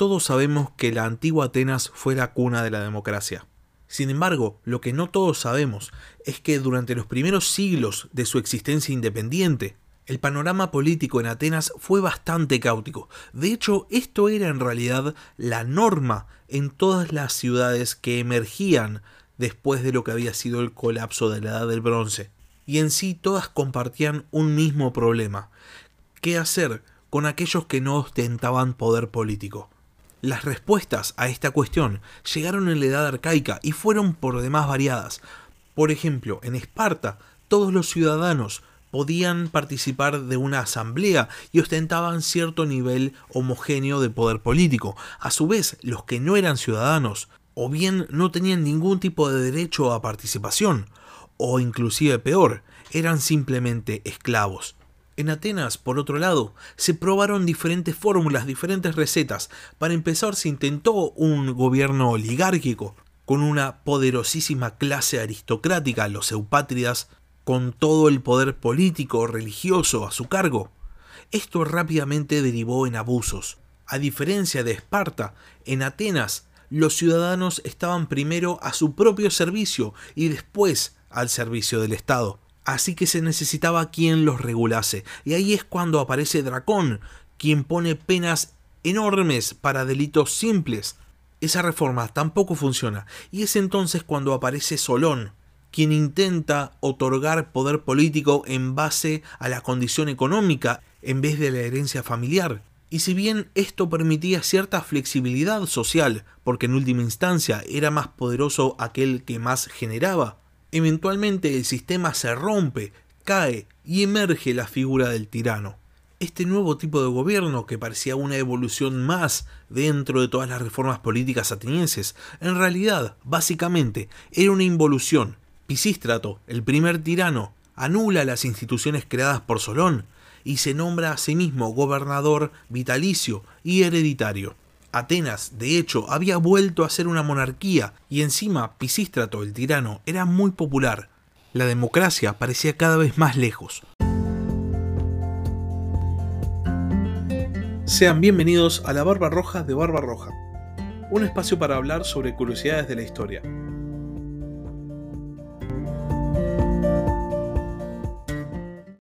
Todos sabemos que la antigua Atenas fue la cuna de la democracia. Sin embargo, lo que no todos sabemos es que durante los primeros siglos de su existencia independiente, el panorama político en Atenas fue bastante caótico. De hecho, esto era en realidad la norma en todas las ciudades que emergían después de lo que había sido el colapso de la Edad del Bronce. Y en sí todas compartían un mismo problema. ¿Qué hacer con aquellos que no ostentaban poder político? Las respuestas a esta cuestión llegaron en la edad arcaica y fueron por demás variadas. Por ejemplo, en Esparta, todos los ciudadanos podían participar de una asamblea y ostentaban cierto nivel homogéneo de poder político. A su vez, los que no eran ciudadanos, o bien no tenían ningún tipo de derecho a participación, o inclusive peor, eran simplemente esclavos. En Atenas, por otro lado, se probaron diferentes fórmulas, diferentes recetas. Para empezar, se intentó un gobierno oligárquico, con una poderosísima clase aristocrática, los eupátridas, con todo el poder político religioso a su cargo. Esto rápidamente derivó en abusos. A diferencia de Esparta, en Atenas los ciudadanos estaban primero a su propio servicio y después al servicio del Estado así que se necesitaba quien los regulase. Y ahí es cuando aparece Dracón, quien pone penas enormes para delitos simples. Esa reforma tampoco funciona, y es entonces cuando aparece Solón, quien intenta otorgar poder político en base a la condición económica en vez de la herencia familiar. Y si bien esto permitía cierta flexibilidad social, porque en última instancia era más poderoso aquel que más generaba, Eventualmente el sistema se rompe, cae y emerge la figura del tirano. Este nuevo tipo de gobierno, que parecía una evolución más dentro de todas las reformas políticas atenienses, en realidad, básicamente, era una involución. Pisístrato, el primer tirano, anula las instituciones creadas por Solón y se nombra a sí mismo gobernador vitalicio y hereditario. Atenas, de hecho, había vuelto a ser una monarquía y encima Pisístrato, el tirano, era muy popular. La democracia parecía cada vez más lejos. Sean bienvenidos a la Barba Roja de Barba Roja, un espacio para hablar sobre curiosidades de la historia.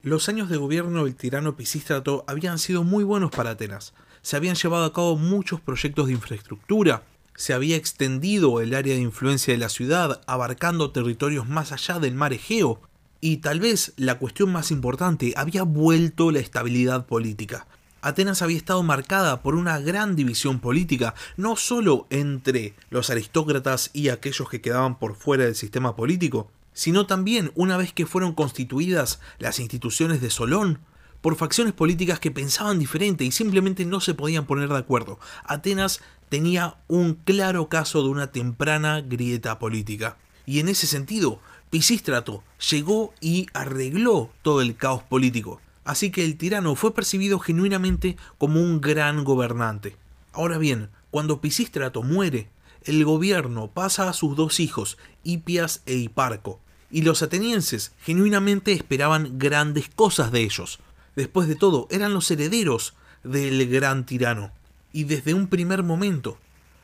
Los años de gobierno del tirano Pisístrato habían sido muy buenos para Atenas, se habían llevado a cabo muchos proyectos de infraestructura, se había extendido el área de influencia de la ciudad, abarcando territorios más allá del mar Egeo, y tal vez la cuestión más importante, había vuelto la estabilidad política. Atenas había estado marcada por una gran división política, no solo entre los aristócratas y aquellos que quedaban por fuera del sistema político, sino también una vez que fueron constituidas las instituciones de Solón, por facciones políticas que pensaban diferente y simplemente no se podían poner de acuerdo. Atenas tenía un claro caso de una temprana grieta política. Y en ese sentido, Pisístrato llegó y arregló todo el caos político. Así que el tirano fue percibido genuinamente como un gran gobernante. Ahora bien, cuando Pisístrato muere, el gobierno pasa a sus dos hijos, Hipias e Hiparco, y los atenienses genuinamente esperaban grandes cosas de ellos. Después de todo, eran los herederos del gran tirano. Y desde un primer momento,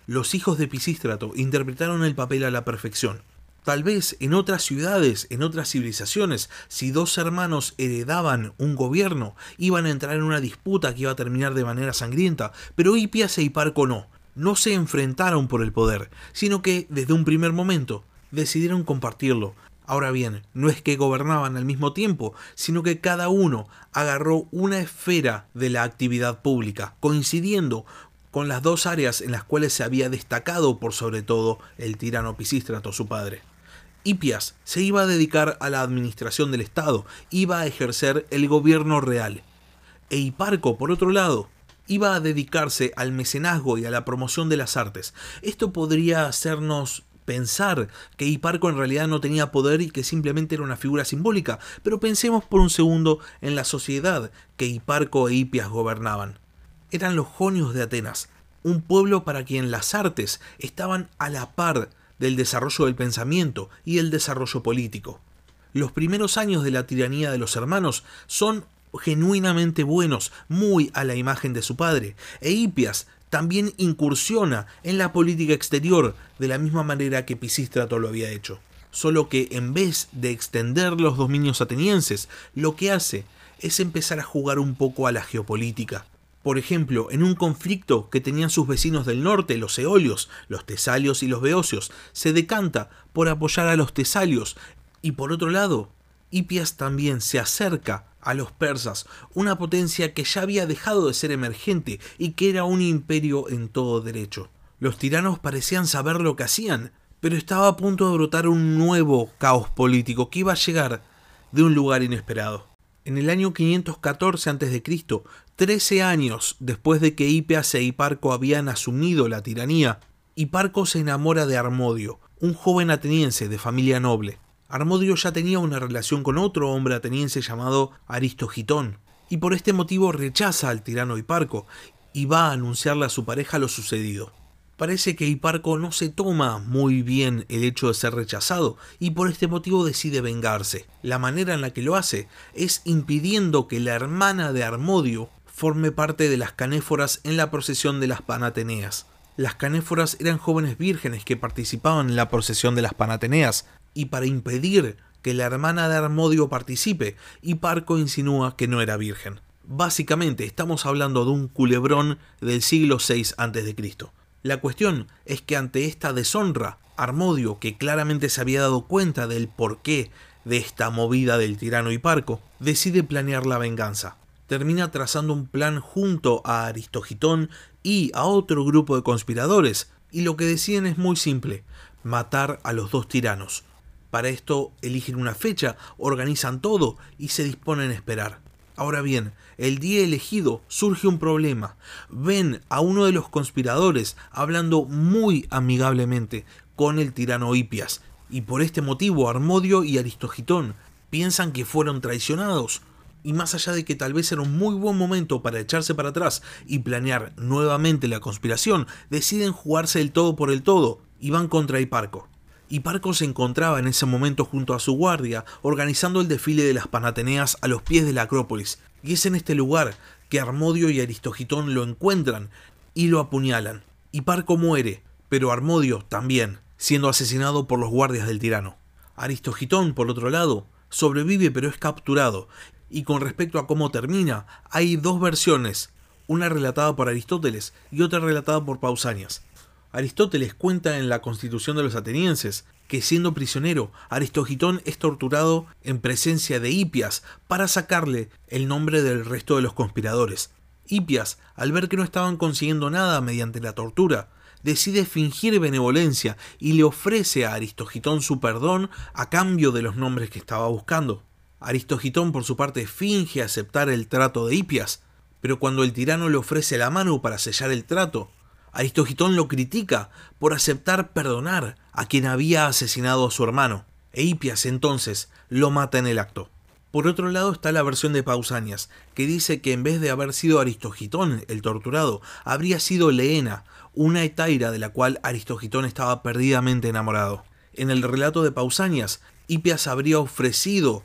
los hijos de Pisístrato interpretaron el papel a la perfección. Tal vez en otras ciudades, en otras civilizaciones, si dos hermanos heredaban un gobierno, iban a entrar en una disputa que iba a terminar de manera sangrienta, pero Hipias e Hiparco no. No se enfrentaron por el poder, sino que desde un primer momento decidieron compartirlo, Ahora bien, no es que gobernaban al mismo tiempo, sino que cada uno agarró una esfera de la actividad pública, coincidiendo con las dos áreas en las cuales se había destacado por sobre todo el tirano Pisístrato, su padre. Hipias se iba a dedicar a la administración del Estado, iba a ejercer el gobierno real. E Hiparco, por otro lado, iba a dedicarse al mecenazgo y a la promoción de las artes. Esto podría hacernos pensar que Hiparco en realidad no tenía poder y que simplemente era una figura simbólica, pero pensemos por un segundo en la sociedad que Hiparco e Hipias gobernaban. Eran los jonios de Atenas, un pueblo para quien las artes estaban a la par del desarrollo del pensamiento y el desarrollo político. Los primeros años de la tiranía de los hermanos son genuinamente buenos, muy a la imagen de su padre, e Hipias también incursiona en la política exterior de la misma manera que Pisístrato lo había hecho. Solo que en vez de extender los dominios atenienses, lo que hace es empezar a jugar un poco a la geopolítica. Por ejemplo, en un conflicto que tenían sus vecinos del norte, los eolios, los tesalios y los beocios, se decanta por apoyar a los tesalios y por otro lado, Hipias también se acerca a los persas, una potencia que ya había dejado de ser emergente y que era un imperio en todo derecho. Los tiranos parecían saber lo que hacían, pero estaba a punto de brotar un nuevo caos político que iba a llegar de un lugar inesperado. En el año 514 a.C., 13 años después de que Hipias e Hiparco habían asumido la tiranía, Hiparco se enamora de Armodio, un joven ateniense de familia noble. Armodio ya tenía una relación con otro hombre ateniense llamado Aristogitón, y por este motivo rechaza al tirano Hiparco y va a anunciarle a su pareja lo sucedido. Parece que Hiparco no se toma muy bien el hecho de ser rechazado y por este motivo decide vengarse. La manera en la que lo hace es impidiendo que la hermana de Armodio forme parte de las canéforas en la procesión de las Panateneas. Las canéforas eran jóvenes vírgenes que participaban en la procesión de las Panateneas, y para impedir que la hermana de Armodio participe, Hiparco insinúa que no era virgen. Básicamente estamos hablando de un culebrón del siglo VI a.C. La cuestión es que ante esta deshonra, Armodio, que claramente se había dado cuenta del porqué de esta movida del tirano Hiparco, decide planear la venganza. Termina trazando un plan junto a Aristogitón y a otro grupo de conspiradores, y lo que deciden es muy simple, matar a los dos tiranos, para esto eligen una fecha, organizan todo y se disponen a esperar. Ahora bien, el día elegido surge un problema. Ven a uno de los conspiradores hablando muy amigablemente con el tirano Hipias, y por este motivo Armodio y Aristogitón piensan que fueron traicionados. Y más allá de que tal vez era un muy buen momento para echarse para atrás y planear nuevamente la conspiración, deciden jugarse el todo por el todo y van contra Hiparco y Parco se encontraba en ese momento junto a su guardia organizando el desfile de las Panateneas a los pies de la Acrópolis, y es en este lugar que Armodio y Aristogitón lo encuentran y lo apuñalan. Y Parco muere, pero Armodio también, siendo asesinado por los guardias del tirano. Aristogitón, por otro lado, sobrevive pero es capturado, y con respecto a cómo termina, hay dos versiones, una relatada por Aristóteles y otra relatada por Pausanias. Aristóteles cuenta en la Constitución de los atenienses que siendo prisionero, Aristogitón es torturado en presencia de Hipias para sacarle el nombre del resto de los conspiradores. Hipias, al ver que no estaban consiguiendo nada mediante la tortura, decide fingir benevolencia y le ofrece a Aristogitón su perdón a cambio de los nombres que estaba buscando. Aristogitón por su parte finge aceptar el trato de Hipias, pero cuando el tirano le ofrece la mano para sellar el trato, Aristogitón lo critica por aceptar perdonar a quien había asesinado a su hermano, e Hipias entonces lo mata en el acto. Por otro lado está la versión de Pausanias, que dice que en vez de haber sido Aristogitón el torturado, habría sido Leena, una etaira de la cual Aristogitón estaba perdidamente enamorado. En el relato de Pausanias, Hipias habría ofrecido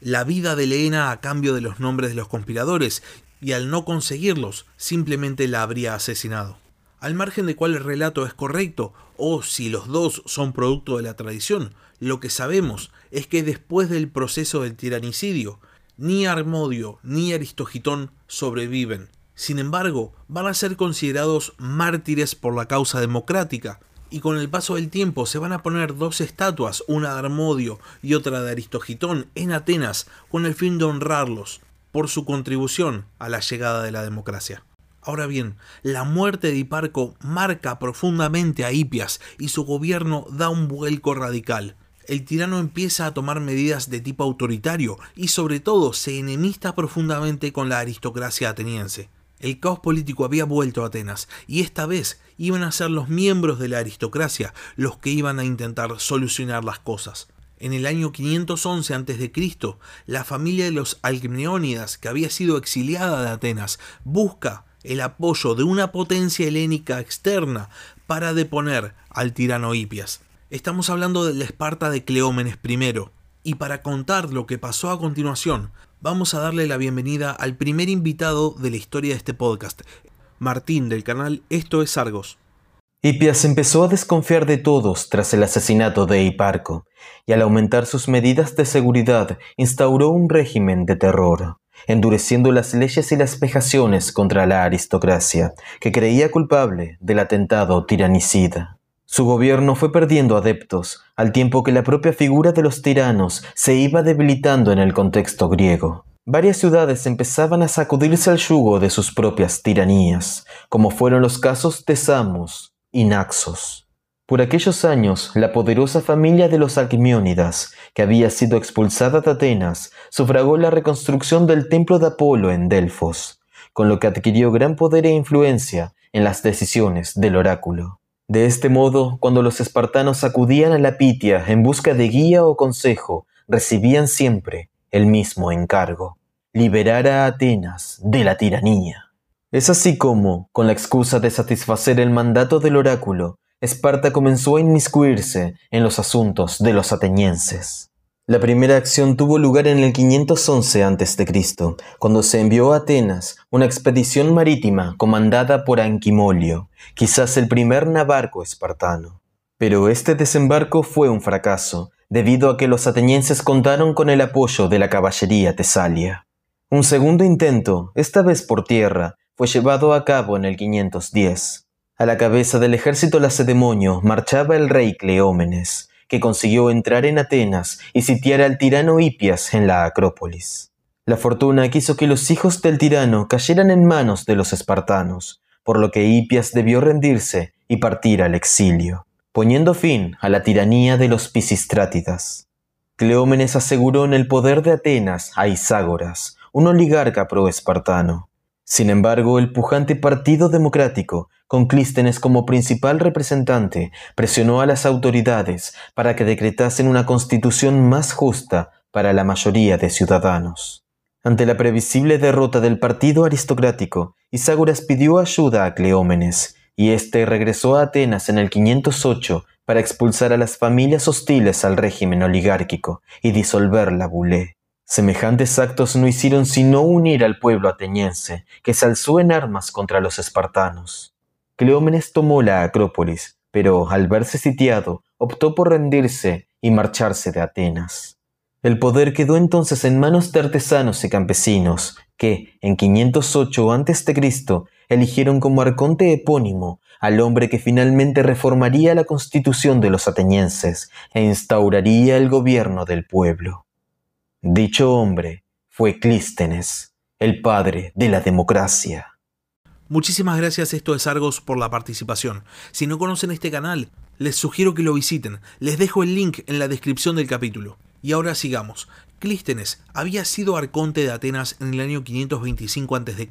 la vida de Leena a cambio de los nombres de los conspiradores, y al no conseguirlos, simplemente la habría asesinado al margen de cuál relato es correcto o si los dos son producto de la tradición, lo que sabemos es que después del proceso del tiranicidio, ni Armodio ni Aristogitón sobreviven. Sin embargo, van a ser considerados mártires por la causa democrática, y con el paso del tiempo se van a poner dos estatuas, una de Armodio y otra de Aristogitón, en Atenas, con el fin de honrarlos por su contribución a la llegada de la democracia. Ahora bien, la muerte de Hiparco marca profundamente a Hipias y su gobierno da un vuelco radical. El tirano empieza a tomar medidas de tipo autoritario y sobre todo se enemista profundamente con la aristocracia ateniense. El caos político había vuelto a Atenas y esta vez iban a ser los miembros de la aristocracia los que iban a intentar solucionar las cosas. En el año 511 a.C., la familia de los Alcmeónidas, que había sido exiliada de Atenas, busca el apoyo de una potencia helénica externa para deponer al tirano Hipias. Estamos hablando de la Esparta de Cleómenes I, y para contar lo que pasó a continuación, vamos a darle la bienvenida al primer invitado de la historia de este podcast. Martín del canal Esto es Argos. Hipias empezó a desconfiar de todos tras el asesinato de Hiparco, y al aumentar sus medidas de seguridad instauró un régimen de terror, endureciendo las leyes y las vejaciones contra la aristocracia, que creía culpable del atentado tiranicida. Su gobierno fue perdiendo adeptos, al tiempo que la propia figura de los tiranos se iba debilitando en el contexto griego. Varias ciudades empezaban a sacudirse al yugo de sus propias tiranías, como fueron los casos de Samos, y Naxos. Por aquellos años, la poderosa familia de los Alquimiónidas, que había sido expulsada de Atenas, sufragó la reconstrucción del templo de Apolo en Delfos, con lo que adquirió gran poder e influencia en las decisiones del oráculo. De este modo, cuando los espartanos acudían a la Pitia en busca de guía o consejo, recibían siempre el mismo encargo, liberar a Atenas de la tiranía. Es así como, con la excusa de satisfacer el mandato del oráculo, Esparta comenzó a inmiscuirse en los asuntos de los atenienses. La primera acción tuvo lugar en el 511 a.C., cuando se envió a Atenas una expedición marítima comandada por Anquimolio, quizás el primer navarco espartano. Pero este desembarco fue un fracaso, debido a que los atenienses contaron con el apoyo de la caballería tesalia. Un segundo intento, esta vez por tierra, fue llevado a cabo en el 510. A la cabeza del ejército lacedemonio marchaba el rey Cleómenes, que consiguió entrar en Atenas y sitiar al tirano Hipias en la Acrópolis. La fortuna quiso que los hijos del tirano cayeran en manos de los espartanos, por lo que Hipias debió rendirse y partir al exilio, poniendo fin a la tiranía de los Pisistrátidas. Cleómenes aseguró en el poder de Atenas a Iságoras, un oligarca pro-espartano, sin embargo, el pujante Partido Democrático, con Clístenes como principal representante, presionó a las autoridades para que decretasen una constitución más justa para la mayoría de ciudadanos. Ante la previsible derrota del partido aristocrático, Iságoras pidió ayuda a Cleómenes, y éste regresó a Atenas en el 508 para expulsar a las familias hostiles al régimen oligárquico y disolver la bulé. Semejantes actos no hicieron sino unir al pueblo ateniense, que se alzó en armas contra los espartanos. Cleómenes tomó la Acrópolis, pero al verse sitiado, optó por rendirse y marcharse de Atenas. El poder quedó entonces en manos de artesanos y campesinos, que, en 508 a.C., eligieron como arconte epónimo al hombre que finalmente reformaría la constitución de los atenienses e instauraría el gobierno del pueblo. Dicho hombre fue Clístenes, el padre de la democracia. Muchísimas gracias esto es Argos por la participación. Si no conocen este canal, les sugiero que lo visiten. Les dejo el link en la descripción del capítulo. Y ahora sigamos. Clístenes había sido arconte de Atenas en el año 525 a.C.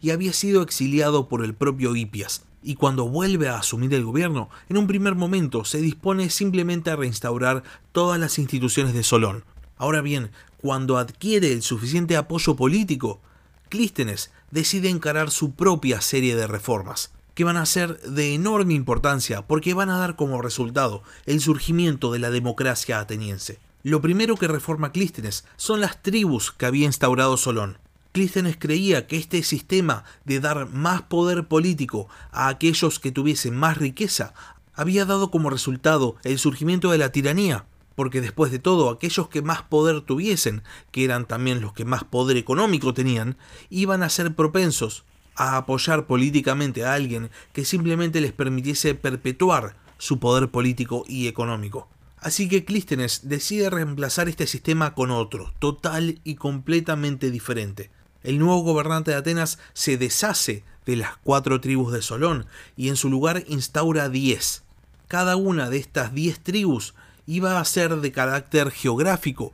y había sido exiliado por el propio Hipias. Y cuando vuelve a asumir el gobierno, en un primer momento se dispone simplemente a reinstaurar todas las instituciones de Solón, Ahora bien, cuando adquiere el suficiente apoyo político, Clístenes decide encarar su propia serie de reformas, que van a ser de enorme importancia porque van a dar como resultado el surgimiento de la democracia ateniense. Lo primero que reforma Clístenes son las tribus que había instaurado Solón. Clístenes creía que este sistema de dar más poder político a aquellos que tuviesen más riqueza había dado como resultado el surgimiento de la tiranía, porque después de todo aquellos que más poder tuviesen, que eran también los que más poder económico tenían, iban a ser propensos a apoyar políticamente a alguien que simplemente les permitiese perpetuar su poder político y económico. Así que Clístenes decide reemplazar este sistema con otro, total y completamente diferente. El nuevo gobernante de Atenas se deshace de las cuatro tribus de Solón y en su lugar instaura diez. Cada una de estas diez tribus iba a ser de carácter geográfico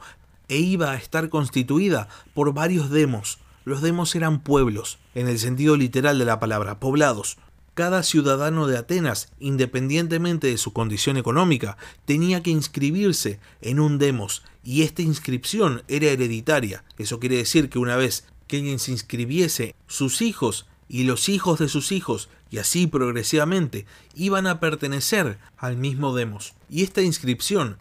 e iba a estar constituida por varios demos. Los demos eran pueblos, en el sentido literal de la palabra, poblados. Cada ciudadano de Atenas, independientemente de su condición económica, tenía que inscribirse en un demos, y esta inscripción era hereditaria. Eso quiere decir que una vez que alguien se inscribiese, sus hijos y los hijos de sus hijos, y así progresivamente, iban a pertenecer al mismo demos. Y esta inscripción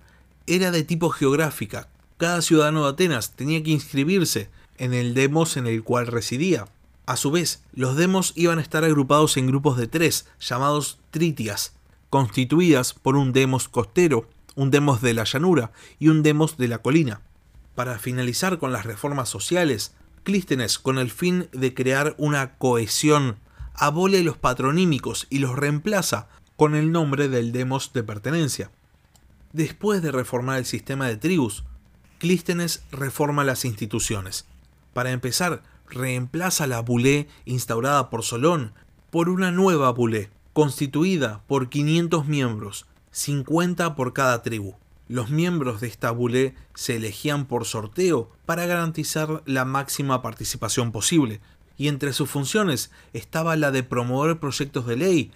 era de tipo geográfica. Cada ciudadano de Atenas tenía que inscribirse en el demos en el cual residía. A su vez, los demos iban a estar agrupados en grupos de tres, llamados tritias, constituidas por un demos costero, un demos de la llanura y un demos de la colina. Para finalizar con las reformas sociales, Clístenes, con el fin de crear una cohesión, abole los patronímicos y los reemplaza con el nombre del demos de pertenencia. Después de reformar el sistema de tribus, Clístenes reforma las instituciones. Para empezar, reemplaza la bulé instaurada por Solón por una nueva bulé, constituida por 500 miembros, 50 por cada tribu. Los miembros de esta bulé se elegían por sorteo para garantizar la máxima participación posible, y entre sus funciones estaba la de promover proyectos de ley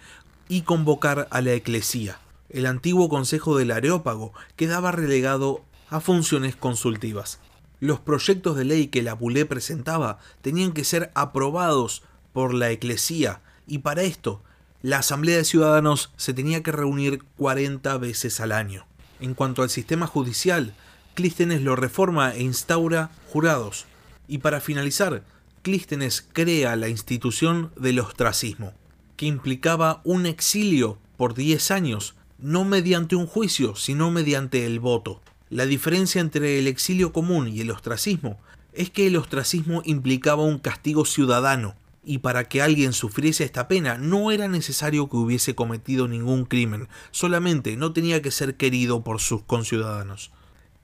y convocar a la eclesía. El antiguo Consejo del Areópago quedaba relegado a funciones consultivas. Los proyectos de ley que la bulé presentaba tenían que ser aprobados por la eclesía y para esto la Asamblea de Ciudadanos se tenía que reunir 40 veces al año. En cuanto al sistema judicial, Clístenes lo reforma e instaura jurados. Y para finalizar, Clístenes crea la institución del ostracismo, que implicaba un exilio por 10 años, no mediante un juicio, sino mediante el voto. La diferencia entre el exilio común y el ostracismo es que el ostracismo implicaba un castigo ciudadano, y para que alguien sufriese esta pena no era necesario que hubiese cometido ningún crimen, solamente no tenía que ser querido por sus conciudadanos.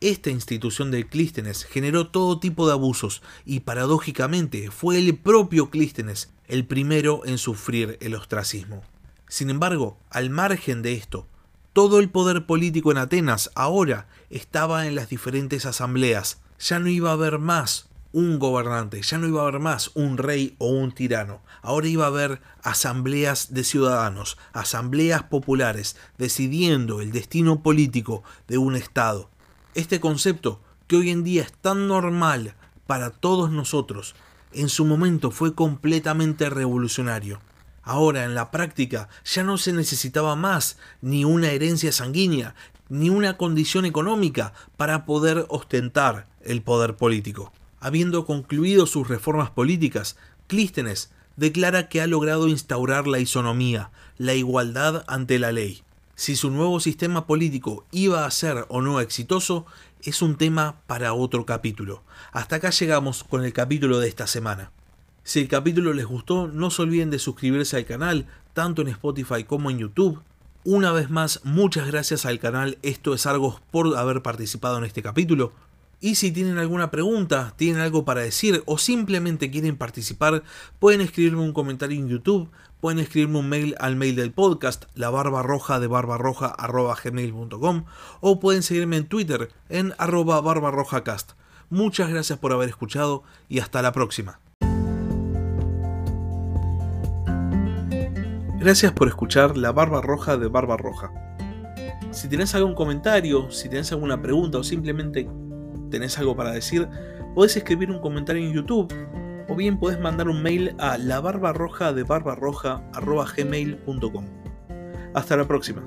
Esta institución de Clístenes generó todo tipo de abusos y paradójicamente fue el propio Clístenes el primero en sufrir el ostracismo. Sin embargo, al margen de esto, todo el poder político en Atenas ahora estaba en las diferentes asambleas. Ya no iba a haber más un gobernante, ya no iba a haber más un rey o un tirano, ahora iba a haber asambleas de ciudadanos, asambleas populares, decidiendo el destino político de un Estado. Este concepto, que hoy en día es tan normal para todos nosotros, en su momento fue completamente revolucionario. Ahora, en la práctica, ya no se necesitaba más ni una herencia sanguínea, ni una condición económica para poder ostentar el poder político. Habiendo concluido sus reformas políticas, Clístenes declara que ha logrado instaurar la isonomía, la igualdad ante la ley. Si su nuevo sistema político iba a ser o no exitoso, es un tema para otro capítulo. Hasta acá llegamos con el capítulo de esta semana. Si el capítulo les gustó, no se olviden de suscribirse al canal, tanto en Spotify como en YouTube. Una vez más, muchas gracias al canal Esto es Argos por haber participado en este capítulo. Y si tienen alguna pregunta, tienen algo para decir o simplemente quieren participar, pueden escribirme un comentario en YouTube, pueden escribirme un mail al mail del podcast, la barba roja de barbarroja gmail.com o pueden seguirme en Twitter en arroba barbarrojacast. Muchas gracias por haber escuchado y hasta la próxima. Gracias por escuchar La Barba Roja de Barba Roja. Si tienes algún comentario, si tienes alguna pregunta o simplemente tenés algo para decir, podés escribir un comentario en YouTube o bien podés mandar un mail a la barba roja de gmail.com. Hasta la próxima.